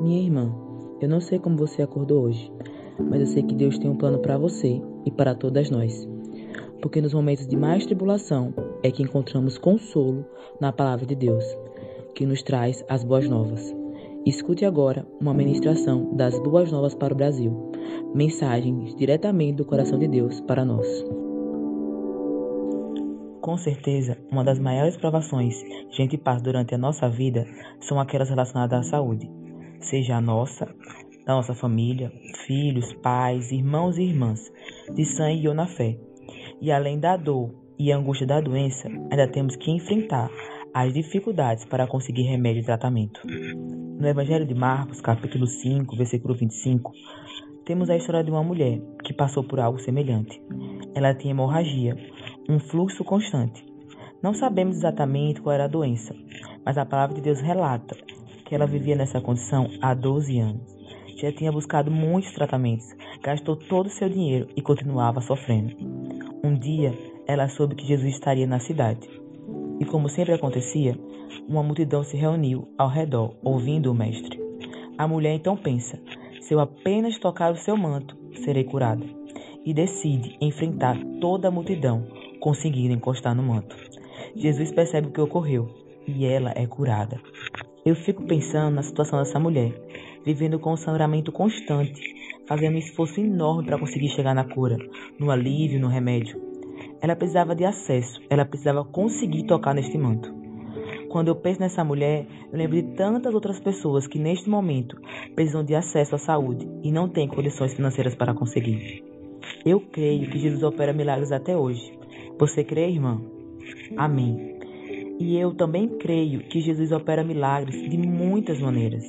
Minha irmã, eu não sei como você acordou hoje, mas eu sei que Deus tem um plano para você e para todas nós. Porque nos momentos de mais tribulação é que encontramos consolo na palavra de Deus, que nos traz as boas novas. Escute agora uma ministração das boas novas para o Brasil. Mensagens diretamente do coração de Deus para nós. Com certeza, uma das maiores provações que a gente passa durante a nossa vida são aquelas relacionadas à saúde, seja a nossa, da nossa família, filhos, pais, irmãos e irmãs, de sangue ou na fé. E além da dor e angústia da doença, ainda temos que enfrentar as dificuldades para conseguir remédio e tratamento. No Evangelho de Marcos, capítulo 5, versículo 25, temos a história de uma mulher que passou por algo semelhante. Ela tinha hemorragia, um fluxo constante. Não sabemos exatamente qual era a doença, mas a palavra de Deus relata que ela vivia nessa condição há 12 anos. Já tinha buscado muitos tratamentos, gastou todo o seu dinheiro e continuava sofrendo. Um dia, ela soube que Jesus estaria na cidade. E como sempre acontecia, uma multidão se reuniu ao redor, ouvindo o mestre. A mulher então pensa: se eu apenas tocar o seu manto, serei curada. E decide enfrentar toda a multidão, conseguindo encostar no manto. Jesus percebe o que ocorreu e ela é curada. Eu fico pensando na situação dessa mulher, vivendo com um sangramento constante, fazendo um esforço enorme para conseguir chegar na cura, no alívio, no remédio. Ela precisava de acesso, ela precisava conseguir tocar neste manto. Quando eu penso nessa mulher, eu lembro de tantas outras pessoas que neste momento precisam de acesso à saúde e não têm condições financeiras para conseguir. Eu creio que Jesus opera milagres até hoje. Você crê, irmã? Amém. E eu também creio que Jesus opera milagres de muitas maneiras.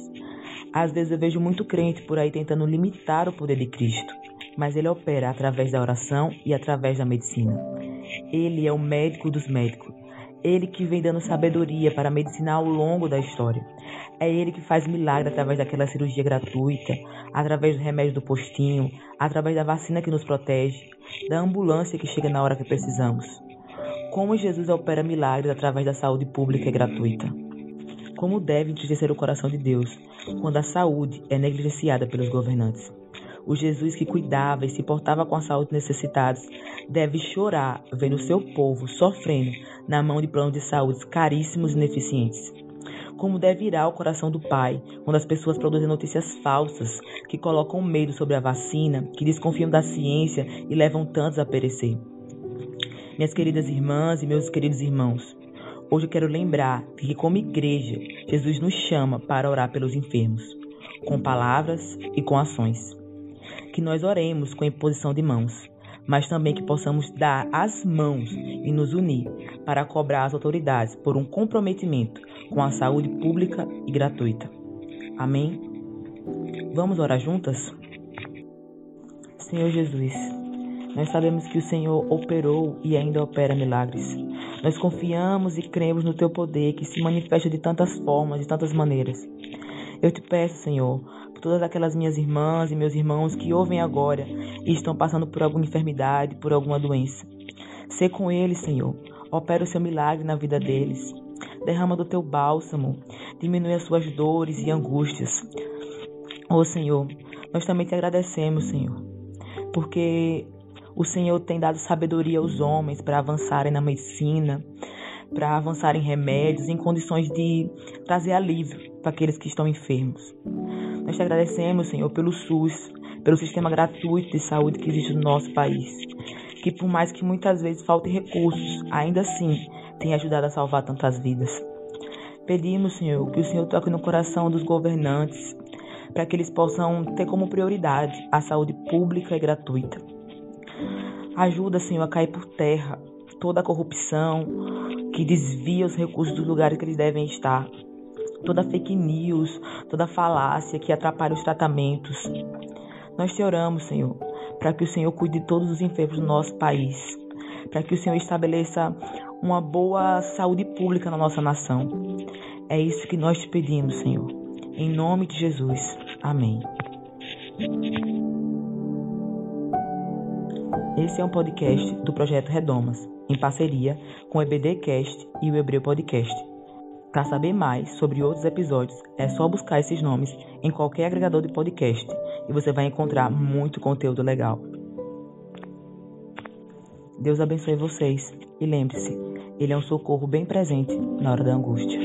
Às vezes eu vejo muito crente por aí tentando limitar o poder de Cristo, mas ele opera através da oração e através da medicina. Ele é o médico dos médicos. Ele que vem dando sabedoria para a medicina ao longo da história. É ele que faz milagre através daquela cirurgia gratuita, através do remédio do postinho, através da vacina que nos protege, da ambulância que chega na hora que precisamos. Como Jesus opera milagres através da saúde pública e gratuita. Como deve entristecer o coração de Deus quando a saúde é negligenciada pelos governantes. O Jesus que cuidava e se portava com a saúde necessitados deve chorar vendo seu povo sofrendo na mão de planos de saúde caríssimos e ineficientes. Como deve ir o coração do Pai quando as pessoas produzem notícias falsas que colocam medo sobre a vacina, que desconfiam da ciência e levam tantos a perecer. Minhas queridas irmãs e meus queridos irmãos, hoje eu quero lembrar que, como igreja, Jesus nos chama para orar pelos enfermos, com palavras e com ações que nós oremos com imposição de mãos, mas também que possamos dar as mãos e nos unir para cobrar as autoridades por um comprometimento com a saúde pública e gratuita. Amém? Vamos orar juntas? Senhor Jesus, nós sabemos que o Senhor operou e ainda opera milagres. Nós confiamos e cremos no teu poder que se manifesta de tantas formas, de tantas maneiras. Eu te peço, Senhor, por todas aquelas minhas irmãs e meus irmãos que ouvem agora e estão passando por alguma enfermidade, por alguma doença. Sê com eles, Senhor. Opera o seu milagre na vida deles. Derrama do teu bálsamo. Diminui as suas dores e angústias. Oh, Senhor, nós também te agradecemos, Senhor, porque o Senhor tem dado sabedoria aos homens para avançarem na medicina, para avançar em remédios, em condições de trazer alívio para aqueles que estão enfermos. Nós te agradecemos, Senhor, pelo SUS, pelo sistema gratuito de saúde que existe no nosso país, que por mais que muitas vezes faltem recursos, ainda assim tem ajudado a salvar tantas vidas. Pedimos, Senhor, que o Senhor toque no coração dos governantes, para que eles possam ter como prioridade a saúde pública e gratuita. Ajuda, Senhor, a cair por terra toda a corrupção que desvia os recursos dos lugares que eles devem estar, toda fake news, toda falácia que atrapalha os tratamentos. Nós te oramos, Senhor, para que o Senhor cuide de todos os enfermos do nosso país, para que o Senhor estabeleça uma boa saúde pública na nossa nação. É isso que nós te pedimos, Senhor. Em nome de Jesus. Amém. Esse é um podcast do projeto Redomas, em parceria com o EBDcast e o Hebreu Podcast. Para saber mais sobre outros episódios, é só buscar esses nomes em qualquer agregador de podcast e você vai encontrar muito conteúdo legal. Deus abençoe vocês e lembre-se, Ele é um socorro bem presente na hora da angústia.